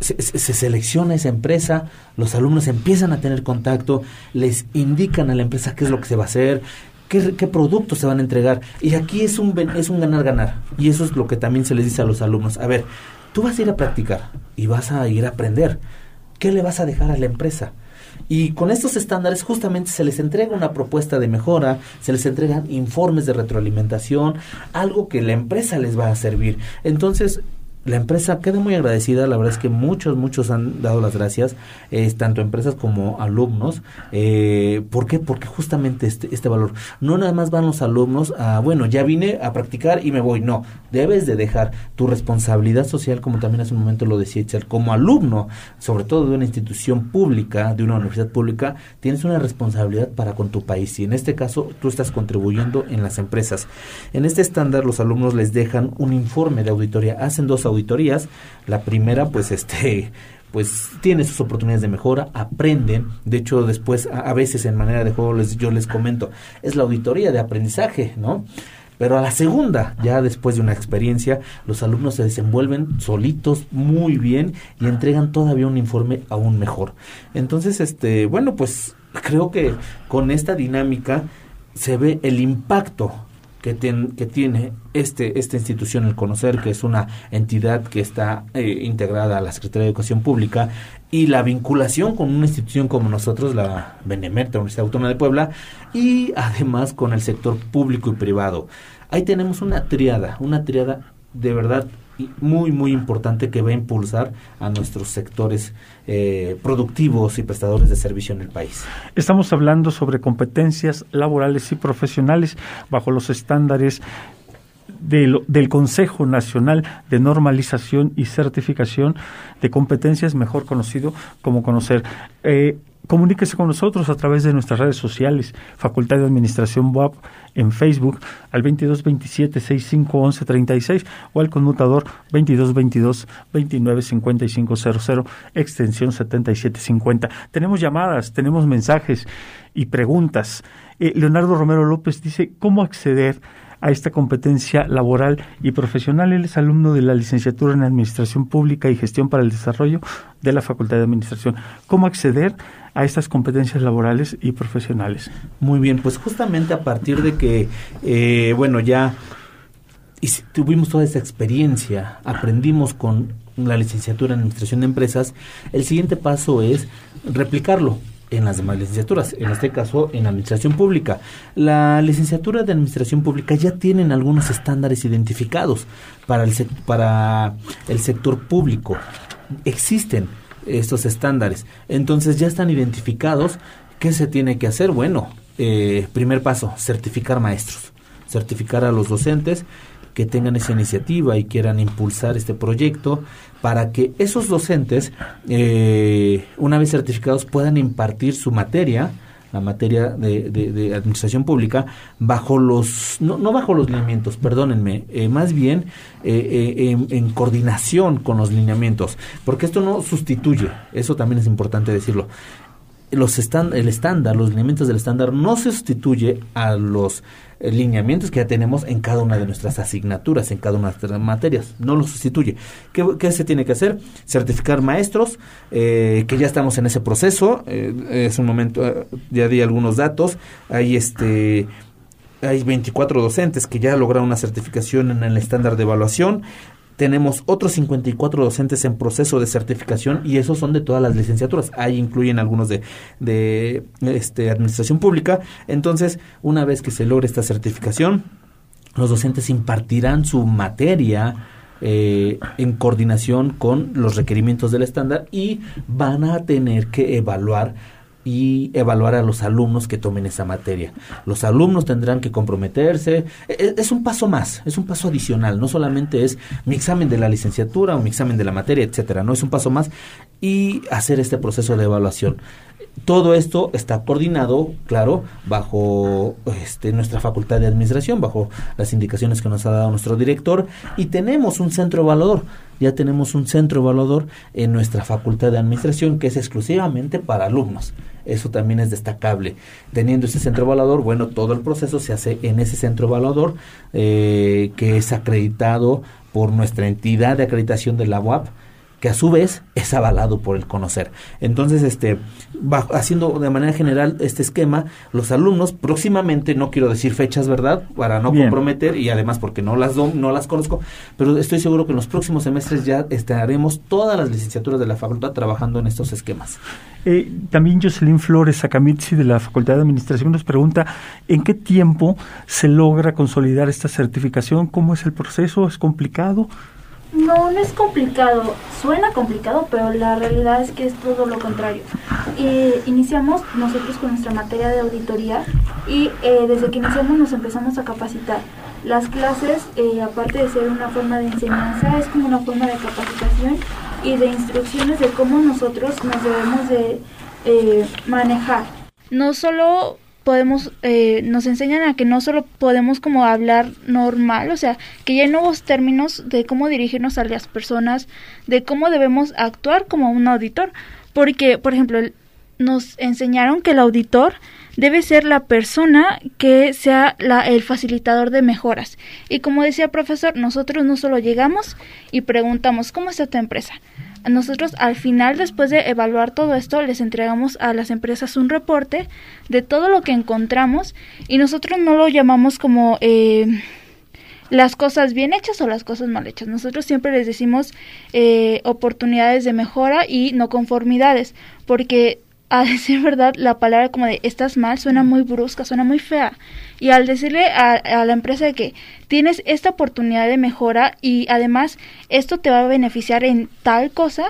se, se, selecciona esa empresa, los alumnos empiezan a tener contacto, les indican a la empresa qué es lo que se va a hacer, qué, productos se van a entregar. Y aquí es un, es un ganar-ganar. Y eso es lo que también se les dice a los alumnos. A ver, tú vas a ir a practicar y vas a ir a aprender. ¿Qué le vas a dejar a la empresa? Y con estos estándares justamente se les entrega una propuesta de mejora, se les entregan informes de retroalimentación, algo que la empresa les va a servir. Entonces, la empresa queda muy agradecida, la verdad es que muchos, muchos han dado las gracias, tanto empresas como alumnos. Eh, ¿Por qué? Porque justamente este, este valor, no nada más van los alumnos a, bueno, ya vine a practicar y me voy, no, debes de dejar tu responsabilidad social, como también hace un momento lo decía Itzel, como alumno, sobre todo de una institución pública, de una universidad pública, tienes una responsabilidad para con tu país y en este caso tú estás contribuyendo en las empresas. En este estándar los alumnos les dejan un informe de auditoría, hacen dos auditorías, auditorías. La primera, pues, este, pues tiene sus oportunidades de mejora, aprenden, de hecho después a, veces en manera de juego les, yo les comento, es la auditoría de aprendizaje, ¿no? Pero a la segunda, ya después de una experiencia, los alumnos se desenvuelven solitos muy bien y entregan todavía un informe aún mejor. Entonces, este, bueno, pues creo que con esta dinámica se ve el impacto que, tiene este, esta institución, el Conocer, que es una entidad que está eh, integrada a la Secretaría de Educación Pública, y la vinculación con una institución como nosotros, la Benemérita Universidad Autónoma de Puebla, y además con el sector público y privado. Ahí tenemos una triada, una triada de verdad muy, muy importante que va a impulsar a nuestros sectores eh, productivos y prestadores de servicio en el país. Estamos hablando sobre competencias laborales y profesionales bajo los estándares del, Consejo Nacional de Normalización y Certificación de Competencias, mejor conocido como conocer. Eh, Comuníquese con nosotros a través de nuestras redes sociales, Facultad de Administración WAP en Facebook al 2227 6511 36 o al conmutador 2222 295500 extensión 7750. Tenemos llamadas, tenemos mensajes y preguntas. Eh, Leonardo Romero López dice, ¿cómo acceder esta competencia laboral y profesional. Él es alumno de la licenciatura en Administración Pública y Gestión para el Desarrollo de la Facultad de Administración. ¿Cómo acceder a estas competencias laborales y profesionales? Muy bien, pues justamente a partir de que, eh, bueno, ya tuvimos toda esa experiencia, aprendimos con la licenciatura en Administración de Empresas, el siguiente paso es replicarlo en las demás licenciaturas, en este caso en Administración Pública. La licenciatura de Administración Pública ya tienen algunos estándares identificados para el, para el sector público. Existen estos estándares, entonces ya están identificados. ¿Qué se tiene que hacer? Bueno, eh, primer paso, certificar maestros, certificar a los docentes que tengan esa iniciativa y quieran impulsar este proyecto para que esos docentes, eh, una vez certificados, puedan impartir su materia, la materia de, administración pública, bajo los, no, no bajo los lineamientos, perdónenme, eh, más bien eh, en, coordinación con los lineamientos, porque esto no sustituye, eso también es importante decirlo. Los el estándar, los lineamientos del estándar no se sustituye a los lineamientos que ya tenemos en cada una de nuestras asignaturas, en cada una de nuestras materias. No lo sustituye. ¿Qué, se tiene que hacer? Certificar maestros, eh, que ya estamos en ese proceso. Eh, es un momento, eh, ya di algunos datos. Hay este hay 24 docentes que ya lograron una certificación en el estándar de evaluación. Tenemos otros 54 docentes en proceso de certificación y esos son de todas las licenciaturas. Ahí incluyen algunos de, de este, administración pública. Entonces, una vez que se logre esta certificación, los docentes impartirán su materia eh, en coordinación con los requerimientos del estándar y van a tener que evaluar y evaluar a los alumnos que tomen esa materia. Los alumnos tendrán que comprometerse. E, e, es, un paso más, es un paso adicional. No solamente es mi examen de la licenciatura o mi examen de la materia, etcétera. No es un paso más y hacer este proceso de evaluación. Todo esto está coordinado, claro, bajo este, nuestra facultad de administración, bajo las indicaciones que nos ha dado nuestro director y tenemos un centro evaluador. Ya tenemos un centro evaluador en nuestra facultad de administración que es exclusivamente para alumnos. Eso también es destacable. Teniendo ese centro evaluador, bueno, todo el proceso se hace en ese centro evaluador eh, que es acreditado por nuestra entidad de acreditación de la UAP que a su vez es avalado por el conocer. Entonces, este, haciendo de manera general este esquema, los alumnos próximamente, no quiero decir fechas, ¿verdad? Para no comprometer y además porque no las, no las conozco, pero estoy seguro que en los próximos semestres ya estaremos todas las licenciaturas de la facultad trabajando en estos esquemas. Eh, también Jocelyn Flores Sakamitsi de la Facultad de Administración nos pregunta en qué tiempo se logra consolidar esta certificación, cómo es el proceso, es complicado. No, no es complicado. Suena complicado, pero la realidad es que es todo lo contrario. Eh, iniciamos nosotros con nuestra materia de auditoría y eh, desde que iniciamos nos empezamos a capacitar. Las clases, eh, aparte de ser una forma de enseñanza, es como una forma de capacitación y de instrucciones de cómo nosotros nos debemos de manejar. No solo podemos, eh, nos enseñan a que no solo podemos como hablar normal, o sea, que ya hay nuevos términos de cómo dirigirnos a las personas, de cómo debemos actuar como un auditor, porque, por ejemplo, nos enseñaron que el auditor debe ser la persona que sea la, el facilitador de mejoras. Y como decía el profesor, nosotros no solo llegamos y preguntamos, ¿cómo está tu empresa? Nosotros al final, después de evaluar todo esto, les entregamos a las empresas un reporte de todo lo que encontramos y nosotros no lo llamamos como eh, las cosas bien hechas o las cosas mal hechas. Nosotros siempre les decimos eh, oportunidades de mejora y no conformidades, porque a decir verdad, la palabra como de estás mal suena muy brusca, suena muy fea. Y al decirle a, la empresa que tienes esta oportunidad de mejora y además esto te va a beneficiar en tal cosa,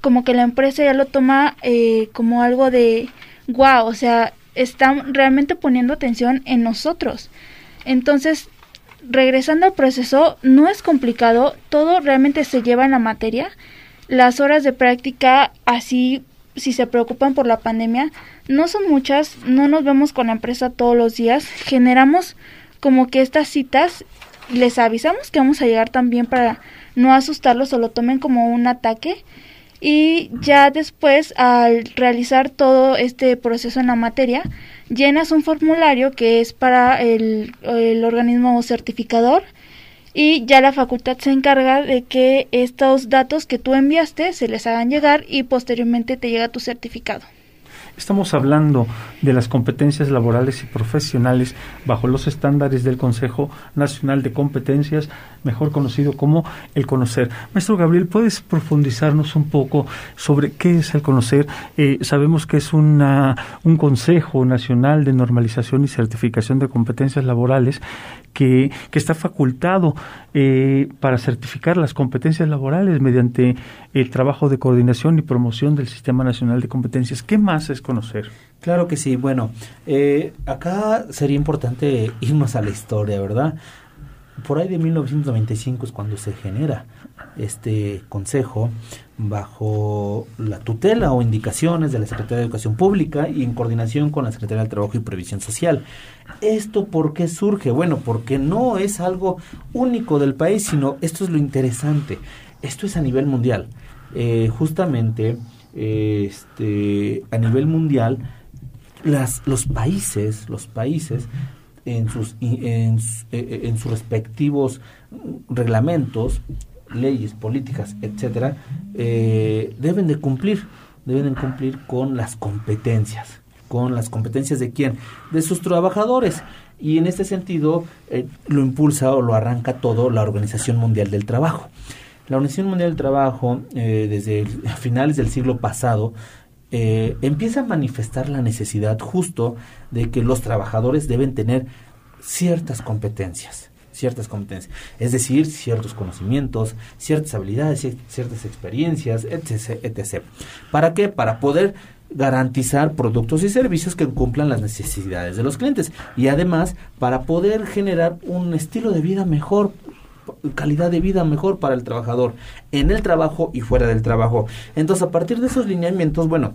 como que la empresa ya lo toma eh, como algo de wow, o sea, están realmente poniendo atención en nosotros. Entonces, regresando al proceso, no es complicado, todo realmente se lleva en la materia. Las horas de práctica así si se preocupan por la pandemia, no son muchas, no nos vemos con la empresa todos los días, generamos como que estas citas, les avisamos que vamos a llegar también para no asustarlos o lo tomen como un ataque y ya después al realizar todo este proceso en la materia, llenas un formulario que es para el, el organismo certificador y ya la facultad se encarga de que estos datos que tú enviaste se les hagan llegar y posteriormente te llega tu certificado. Estamos hablando de las competencias laborales y profesionales bajo los estándares del Consejo Nacional de Competencias, mejor conocido como el conocer. Maestro Gabriel, ¿puedes profundizarnos un poco sobre qué es el conocer? Eh, sabemos que es una, un Consejo Nacional de Normalización y Certificación de Competencias Laborales que, que está facultado eh, para certificar las competencias laborales mediante el trabajo de coordinación y promoción del Sistema Nacional de Competencias. ¿Qué más es? Claro que sí. Bueno, eh, acá sería importante irnos a la historia, ¿verdad? Por ahí de 1995 es cuando se genera este consejo bajo la tutela o indicaciones de la Secretaría de Educación Pública y en coordinación con la Secretaría del Trabajo y Previsión Social. ¿Esto por qué surge? Bueno, porque no es algo único del país, sino esto es lo interesante. Esto es a nivel mundial. Eh, justamente este, a nivel mundial, las, los países, los países en sus, en, eh, en sus respectivos reglamentos leyes, políticas, etcétera, eh, deben de cumplir, deben de cumplir con las competencias, con las competencias de quién, de sus trabajadores. Y en este sentido eh, lo impulsa o lo arranca todo la Organización Mundial del Trabajo. La Organización Mundial del Trabajo, eh, desde finales del siglo pasado, empieza a manifestar la necesidad justo de que los trabajadores deben tener ciertas competencias ciertas competencias, es decir, ciertos conocimientos, ciertas habilidades, ciertas experiencias, etc, etc. ¿Para qué? Para poder garantizar productos y servicios que cumplan las necesidades de los clientes y además para poder generar un estilo de vida mejor calidad de vida mejor para el trabajador en el trabajo y fuera del trabajo. Entonces, a partir de esos lineamientos, bueno,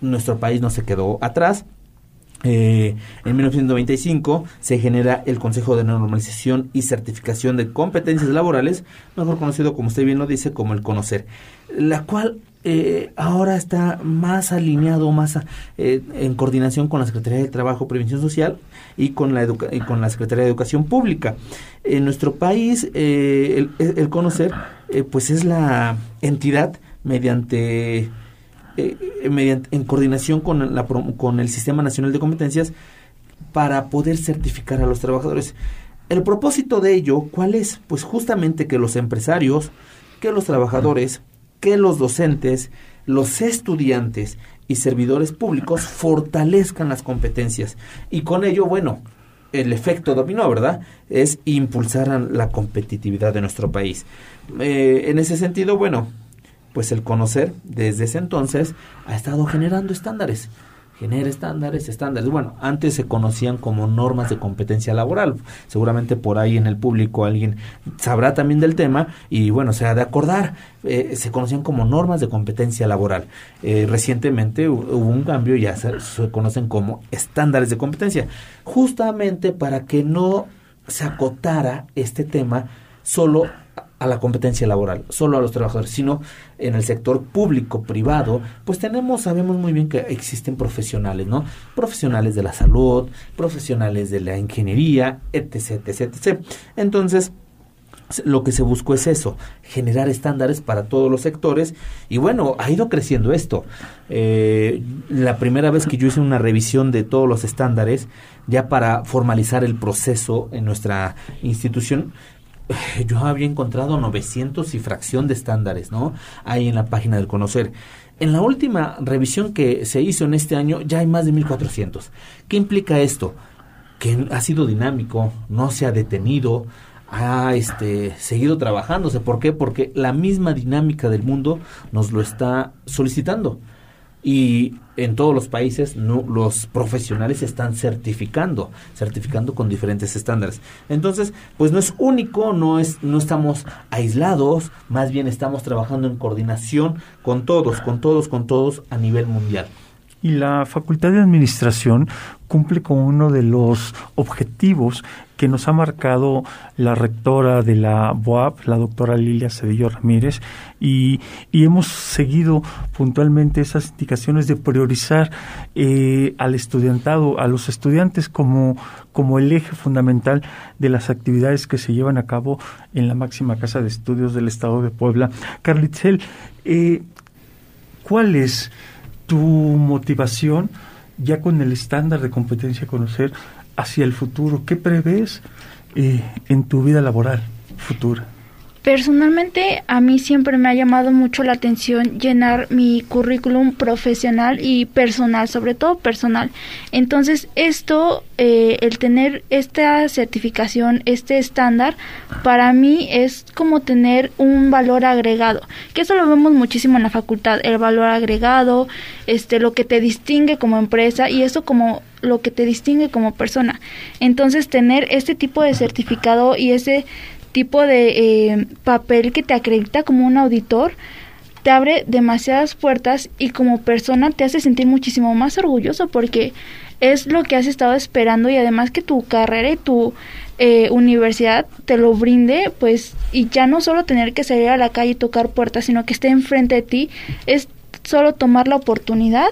nuestro país no se quedó atrás. Eh, en 1995 se genera el Consejo de Normalización y Certificación de Competencias Laborales, mejor conocido como usted bien lo dice, como el Conocer, la cual eh, ahora está más alineado, más eh, en coordinación con la Secretaría de Trabajo, Prevención Social y con la, y con la Secretaría de Educación Pública. En nuestro país, eh, el, conocer, pues es la entidad mediante, mediante en coordinación con, la, con el Sistema Nacional de Competencias para poder certificar a los trabajadores. El propósito de ello, ¿cuál es? Pues justamente que los empresarios, que los trabajadores, que los docentes, los estudiantes y servidores públicos fortalezcan las competencias. Y con ello, bueno, el efecto dominó, ¿verdad? Es impulsar la competitividad de nuestro país. Eh, en ese sentido, bueno, pues el conocer desde ese entonces ha estado generando estándares genera estándares, estándares. Bueno, antes se conocían como normas de competencia laboral. Seguramente por ahí en el público alguien sabrá también del tema y bueno, se ha de acordar. Eh, se conocían como normas de competencia laboral. Eh, recientemente hubo un cambio, ya se, se conocen como estándares de competencia. Justamente para que no se acotara este tema solo a la competencia laboral, solo a los trabajadores, sino en el sector público, privado, pues tenemos, sabemos muy bien que existen profesionales, ¿no? Profesionales de la salud, profesionales de la ingeniería, etc, etc, etc. Entonces, lo que se buscó es eso, generar estándares para todos los sectores y bueno, ha ido creciendo esto. Eh, la primera vez que yo hice una revisión de todos los estándares, ya para formalizar el proceso en nuestra institución, yo había encontrado 900 y fracción de estándares, ¿no? Ahí en la página del Conocer. En la última revisión que se hizo en este año ya hay más de 1400. ¿Qué implica esto? Que ha sido dinámico, no se ha detenido, ha este, seguido trabajándose. ¿Por qué? Porque la misma dinámica del mundo nos lo está solicitando y en todos los países los profesionales están certificando, certificando con diferentes estándares. Entonces, pues no es único, no es no estamos aislados, más bien estamos trabajando en coordinación con todos, con todos, con todos a nivel mundial. Y la Facultad de Administración cumple con uno de los objetivos que nos ha marcado la rectora de la BOAP, la doctora Lilia Cedillo Ramírez, y, hemos seguido puntualmente esas indicaciones de priorizar eh, al estudiantado, a los estudiantes como, como el eje fundamental de las actividades que se llevan a cabo en la máxima casa de estudios del Estado de Puebla. Carlitzel, eh, ¿cuál es tu motivación ya con el estándar de competencia conocer hacia el futuro? ¿Qué prevés eh, en tu vida laboral futura? Personalmente, a mí siempre me ha llamado mucho la atención llenar mi currículum profesional y personal, sobre todo personal. Entonces, esto, eh, el tener esta certificación, este estándar, para mí es como tener un valor agregado, que eso lo vemos muchísimo en la facultad, el valor agregado, este, lo que te distingue como empresa y eso como lo que te distingue como persona. Entonces, tener este tipo de certificado y ese tipo de eh, papel que te acredita como un auditor te abre demasiadas puertas y como persona te hace sentir muchísimo más orgulloso porque es lo que has estado esperando y además que tu carrera y tu eh, universidad te lo brinde, pues, y ya no solo tener que salir a la calle y tocar puertas, sino que esté enfrente de ti, es solo tomar la oportunidad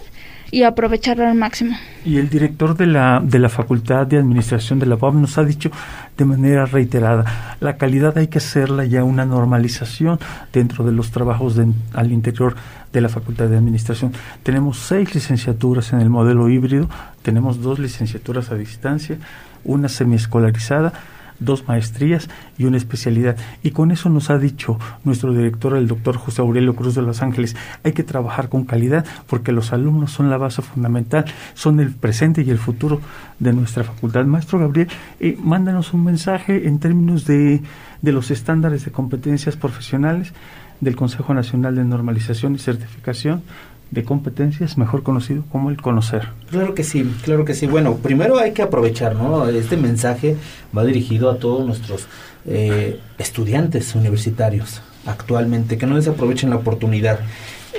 y aprovecharlo al máximo. Y el director de la, de la Facultad de Administración de la UAB nos ha dicho de manera reiterada, la calidad hay que hacerla ya una normalización dentro de los trabajos al interior de la Facultad de Administración. Tenemos seis licenciaturas en el modelo híbrido, tenemos dos licenciaturas a distancia, una semiescolarizada, dos maestrías y una especialidad. Y con eso nos ha dicho nuestro director, el doctor José Aurelio Cruz de Los Ángeles, hay que trabajar con calidad porque los alumnos son la base fundamental, son el presente y el futuro de nuestra facultad. Maestro Gabriel, eh, mándanos un mensaje en términos de, de los estándares de competencias profesionales del Consejo Nacional de Normalización y Certificación de competencias, mejor conocido como el conocer. Claro que sí, claro que sí. Bueno, primero hay que aprovechar, ¿no? Este mensaje va dirigido a todos nuestros eh, estudiantes universitarios actualmente, que no desaprovechen la oportunidad,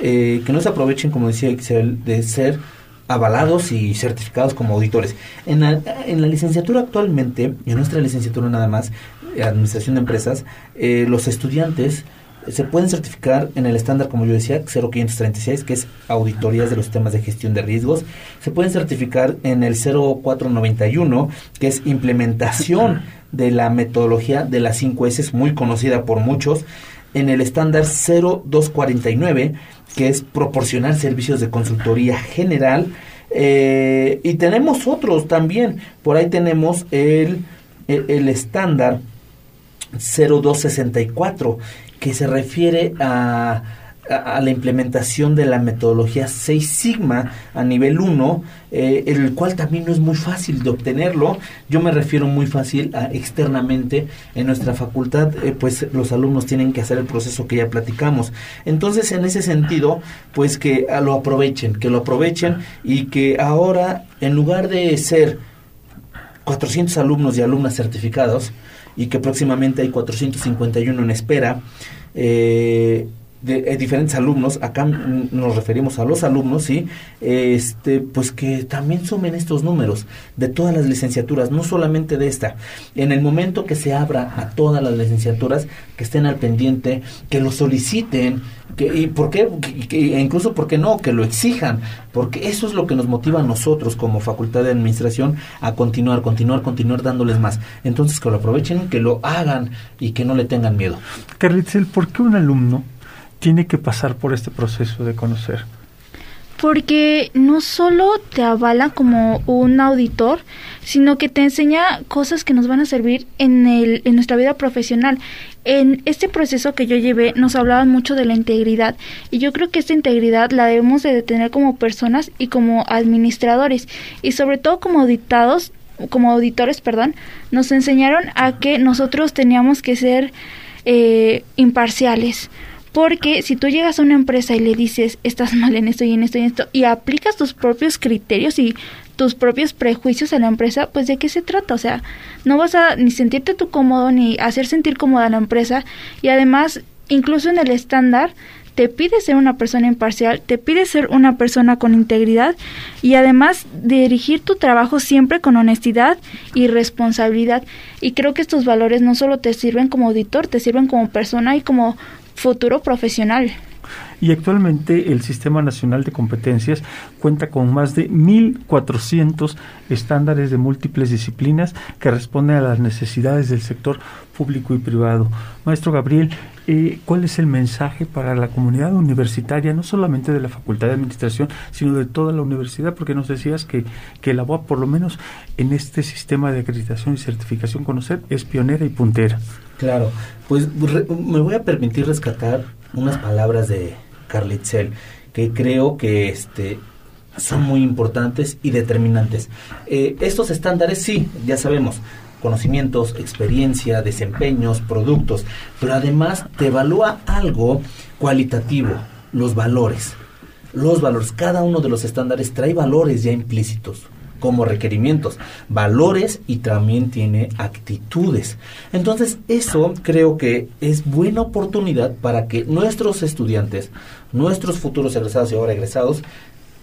eh, que no desaprovechen, como decía Excel, de ser avalados y certificados como auditores. En la, en la licenciatura actualmente, y en nuestra licenciatura nada más, Administración de Empresas, eh, los estudiantes se pueden certificar en el estándar, como yo decía, 0536, que es auditorías de los temas de gestión de riesgos. Se pueden certificar en el 0491, que es implementación de la metodología de las 5 S, muy conocida por muchos. En el estándar 0249, que es proporcionar servicios de consultoría general. Eh, y tenemos otros también. Por ahí tenemos el, el, el estándar 0264, que se refiere a, a, la implementación de la metodología 6 Sigma a nivel 1, eh, el cual también no es muy fácil de obtenerlo. Yo me refiero muy fácil a externamente en nuestra facultad, eh, pues los alumnos tienen que hacer el proceso que ya platicamos. Entonces, en ese sentido, pues que lo aprovechen, que lo aprovechen y que ahora, en lugar de ser 400 alumnos y alumnas certificados, y que próximamente hay 451 en espera. Eh, de, diferentes alumnos, acá nos referimos a los alumnos, ¿sí? Este, pues que también sumen estos números de todas las licenciaturas, no solamente de esta. En el momento que se abra a todas las licenciaturas, que estén al pendiente, que lo soliciten, que, y por qué, que, incluso porque no, que lo exijan, porque eso es lo que nos motiva a nosotros como facultad de administración a continuar, continuar, continuar dándoles más. Entonces que lo aprovechen, que lo hagan y que no le tengan miedo. Carlitzel, ¿por qué un alumno tiene que pasar por este proceso de conocer? Porque no solo te avala como un auditor, sino que te enseña cosas que nos van a servir en, el, en nuestra vida profesional. En este proceso que yo llevé nos hablaban mucho de la integridad y yo creo que esta integridad la debemos de tener como personas y como administradores y sobre todo como auditados, como auditores, perdón, nos enseñaron a que nosotros teníamos que ser eh, imparciales porque si tú llegas a una empresa y le dices, estás mal en esto y en esto y en esto, y aplicas tus propios criterios y tus propios prejuicios a la empresa, pues de qué se trata? O sea, no vas a ni sentirte tú cómodo ni hacer sentir cómoda a la empresa y además, incluso en el estándar, te pide ser una persona imparcial, te pide ser una persona con integridad y además dirigir tu trabajo siempre con honestidad y responsabilidad. Y creo que estos valores no solo te sirven como auditor, te sirven como persona y como futuro profesional. Y actualmente el Sistema Nacional de Competencias cuenta con más de 1.400 estándares de múltiples disciplinas que responden a las necesidades del sector público y privado. Maestro Gabriel, eh, ¿cuál es el mensaje para la comunidad universitaria, no solamente de la Facultad de Administración, sino de toda la universidad? Porque nos decías que, que la UAP, por lo menos en este sistema de acreditación y certificación conocer, es pionera y puntera. Claro, pues me voy a permitir rescatar unas palabras de Carlitzel que creo que este son muy importantes y determinantes. Eh, estos estándares sí, ya sabemos, conocimientos, experiencia, desempeños, productos, pero además te evalúa algo cualitativo, los valores. Los valores, cada uno de los estándares trae valores ya implícitos como requerimientos, valores y también tiene actitudes. Entonces, eso creo que es buena oportunidad para que nuestros estudiantes, nuestros futuros egresados y ahora egresados,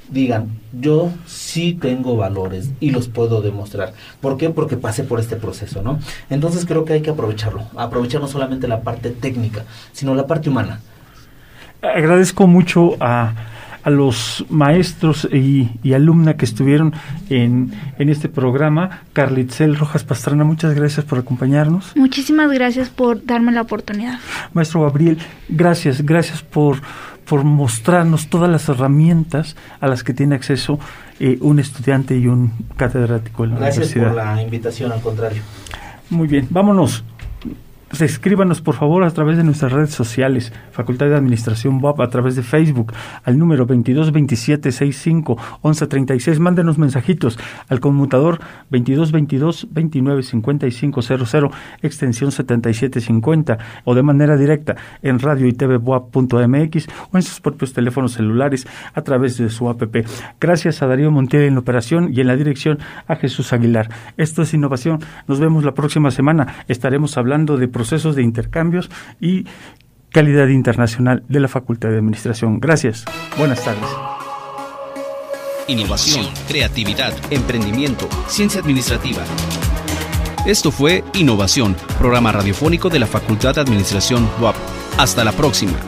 digan, yo sí tengo valores y los puedo demostrar. ¿Por qué? Porque pasé por este proceso, ¿no? Entonces creo que hay que aprovecharlo, aprovechar no solamente la parte técnica, sino la parte humana. Agradezco mucho a a los maestros y, y alumna que estuvieron en, en este programa. Carlitzel Rojas Pastrana, muchas gracias por acompañarnos. Muchísimas gracias por darme la oportunidad. Maestro Gabriel, gracias, gracias por, por mostrarnos todas las herramientas a las que tiene acceso eh, un estudiante y un catedrático en la Gracias universidad. por la invitación, al contrario. Muy bien, vámonos escríbanos por favor a través de nuestras redes sociales, Facultad de Administración BOP, a través de Facebook, al número 2227651136. Mándenos mensajitos al conmutador 2222-295500, extensión 7750, o de manera directa en radio y TV MX o en sus propios teléfonos celulares a través de su app. Gracias a Darío Montiel en la operación y en la dirección a Jesús Aguilar. Esto es innovación. Nos vemos la próxima semana. Estaremos hablando de procesos de intercambios y calidad internacional de la Facultad de Administración. Gracias. Buenas tardes. Innovación, creatividad, emprendimiento, ciencia administrativa. Esto fue Innovación, programa radiofónico de la Facultad de Administración WAP. Hasta la próxima.